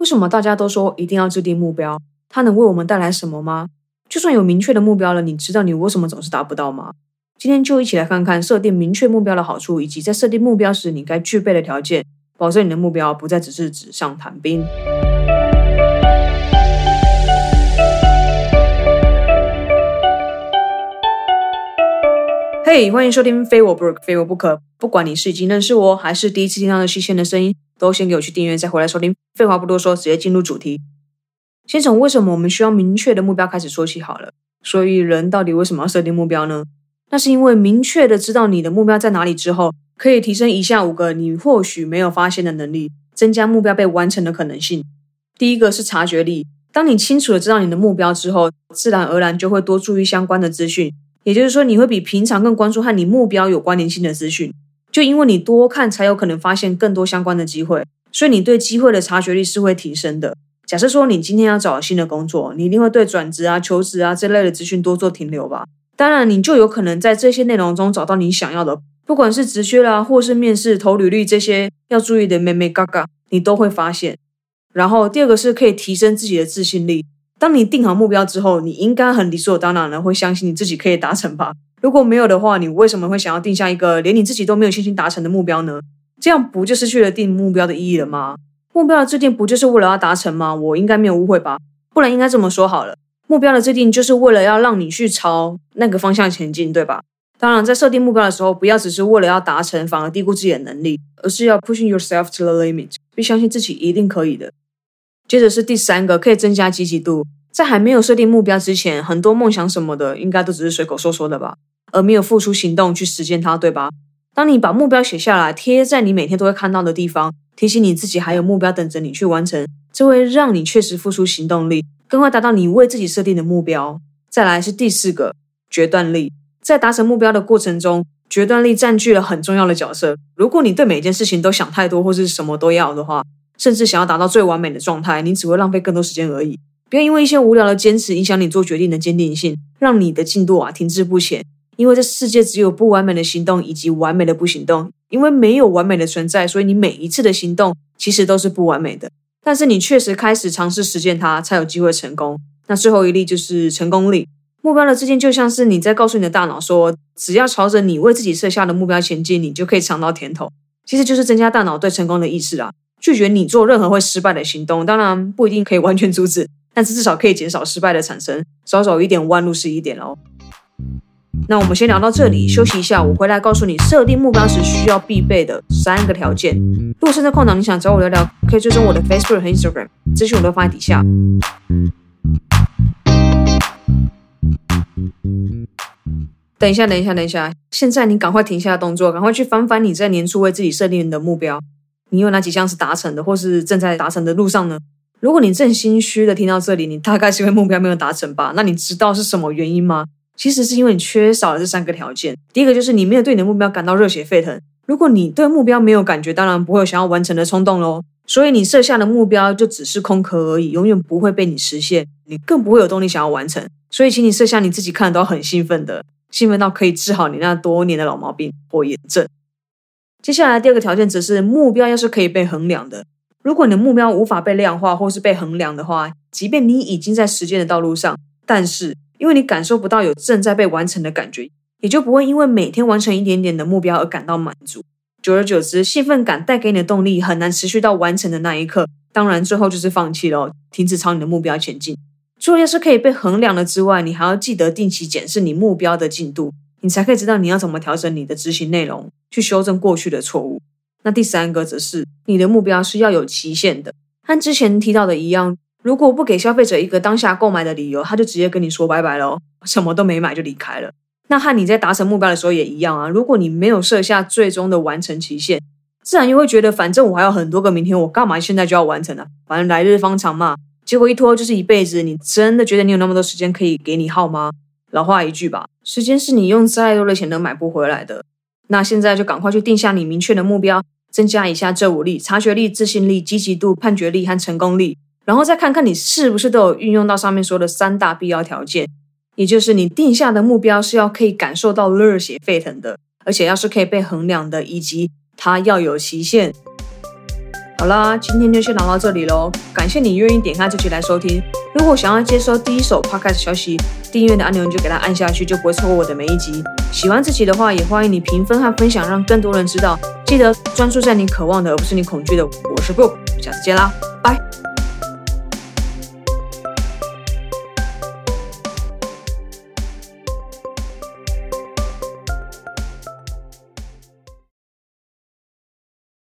为什么大家都说一定要制定目标？它能为我们带来什么吗？就算有明确的目标了，你知道你为什么总是达不到吗？今天就一起来看看设定明确目标的好处，以及在设定目标时你该具备的条件，保证你的目标不再只是纸上谈兵。嘿，欢迎收听《非我不可，非我不可》。不管你是已经认识我，还是第一次听到的新鲜的声音，都先给我去订阅，再回来收听。废话不多说，直接进入主题。先从为什么我们需要明确的目标开始说起好了。所以，人到底为什么要设定目标呢？那是因为明确的知道你的目标在哪里之后，可以提升以下五个你或许没有发现的能力，增加目标被完成的可能性。第一个是察觉力。当你清楚的知道你的目标之后，自然而然就会多注意相关的资讯。也就是说，你会比平常更关注和你目标有关联性的资讯，就因为你多看，才有可能发现更多相关的机会，所以你对机会的察觉力是会提升的。假设说你今天要找新的工作，你一定会对转职啊、求职啊这类的资讯多做停留吧？当然，你就有可能在这些内容中找到你想要的，不管是职缺啦，或是面试、投履历这些要注意的妹妹嘎嘎，你都会发现。然后第二个是可以提升自己的自信力。当你定好目标之后，你应该很理所当然的会相信你自己可以达成吧？如果没有的话，你为什么会想要定下一个连你自己都没有信心达成的目标呢？这样不就失去了定目标的意义了吗？目标的制定不就是为了要达成吗？我应该没有误会吧？不然应该这么说好了，目标的制定就是为了要让你去朝那个方向前进，对吧？当然，在设定目标的时候，不要只是为了要达成，反而低估自己的能力，而是要 pushing yourself to the limit，并相信自己一定可以的。接着是第三个，可以增加积极度。在还没有设定目标之前，很多梦想什么的，应该都只是随口说说的吧，而没有付出行动去实现它，对吧？当你把目标写下来，贴在你每天都会看到的地方，提醒你自己还有目标等着你去完成，这会让你确实付出行动力，更快达到你为自己设定的目标。再来是第四个，决断力。在达成目标的过程中，决断力占据了很重要的角色。如果你对每件事情都想太多，或是什么都要的话，甚至想要达到最完美的状态，你只会浪费更多时间而已。不要因为一些无聊的坚持影响你做决定的坚定性，让你的进度啊停滞不前。因为这世界只有不完美的行动以及完美的不行动。因为没有完美的存在，所以你每一次的行动其实都是不完美的。但是你确实开始尝试实践它，才有机会成功。那最后一例就是成功力。目标的制定就像是你在告诉你的大脑说，只要朝着你为自己设下的目标前进，你就可以尝到甜头。其实就是增加大脑对成功的意识啊。拒绝你做任何会失败的行动，当然不一定可以完全阻止，但是至少可以减少失败的产生，少走一点弯路是一点哦。那我们先聊到这里，休息一下，我回来告诉你设定目标时需要必备的三个条件。如果现在空档你想找我聊聊，可以追踪我的 Facebook 和 Instagram，资讯我都放在底下。等一下，等一下，等一下，现在你赶快停下动作，赶快去翻翻你在年初为自己设定的目标。你有哪几项是达成的，或是正在达成的路上呢？如果你正心虚的听到这里，你大概是因为目标没有达成吧？那你知道是什么原因吗？其实是因为你缺少了这三个条件。第一个就是你没有对你的目标感到热血沸腾。如果你对目标没有感觉，当然不会有想要完成的冲动喽。所以你设下的目标就只是空壳而已，永远不会被你实现，你更不会有动力想要完成。所以，请你设下你自己看都很兴奋的，兴奋到可以治好你那多年的老毛病——拖延症。接下来第二个条件则是目标要是可以被衡量的。如果你的目标无法被量化或是被衡量的话，即便你已经在实践的道路上，但是因为你感受不到有正在被完成的感觉，也就不会因为每天完成一点点的目标而感到满足。久而久之，兴奋感带给你的动力很难持续到完成的那一刻。当然，最后就是放弃了，停止朝你的目标前进。除了要是可以被衡量的之外，你还要记得定期检视你目标的进度。你才可以知道你要怎么调整你的执行内容，去修正过去的错误。那第三个则是你的目标是要有期限的，和之前提到的一样，如果不给消费者一个当下购买的理由，他就直接跟你说拜拜了，什么都没买就离开了。那和你在达成目标的时候也一样啊，如果你没有设下最终的完成期限，自然又会觉得反正我还有很多个明天，我干嘛现在就要完成呢？反正来日方长嘛。结果一拖就是一辈子，你真的觉得你有那么多时间可以给你耗吗？老话一句吧，时间是你用再多的钱都买不回来的。那现在就赶快去定下你明确的目标，增加一下这五力：察觉力、自信力、积极度、判决力和成功力。然后再看看你是不是都有运用到上面说的三大必要条件，也就是你定下的目标是要可以感受到热血沸腾的，而且要是可以被衡量的，以及它要有期限。好啦，今天就先聊到这里喽。感谢你愿意点开这期来收听。如果想要接收第一手 podcast 消息，订阅的按钮你就给它按下去，就不会错过我的每一集。喜欢这期的话，也欢迎你评分和分享，让更多人知道。记得专注在你渴望的，而不是你恐惧的。我是 Book，下次见啦，拜。